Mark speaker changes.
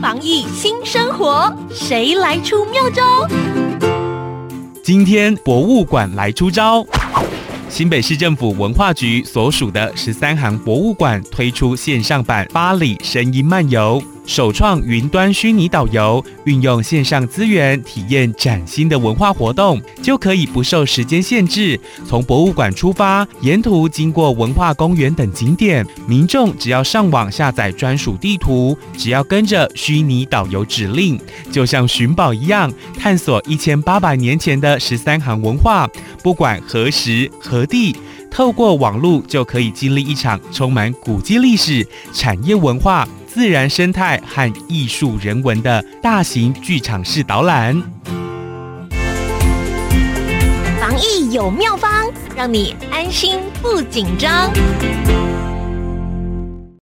Speaker 1: 防疫新生活，谁来出妙招？
Speaker 2: 今天博物馆来出招。新北市政府文化局所属的十三行博物馆推出线上版巴黎声音漫游。首创云端虚拟导游，运用线上资源体验崭新的文化活动，就可以不受时间限制，从博物馆出发，沿途经过文化公园等景点，民众只要上网下载专属地图，只要跟着虚拟导游指令，就像寻宝一样，探索一千八百年前的十三行文化，不管何时何地，透过网络就可以经历一场充满古迹历史、产业文化。自然生态和艺术人文的大型剧场式导览，
Speaker 1: 防疫有妙方，让你安心不紧张。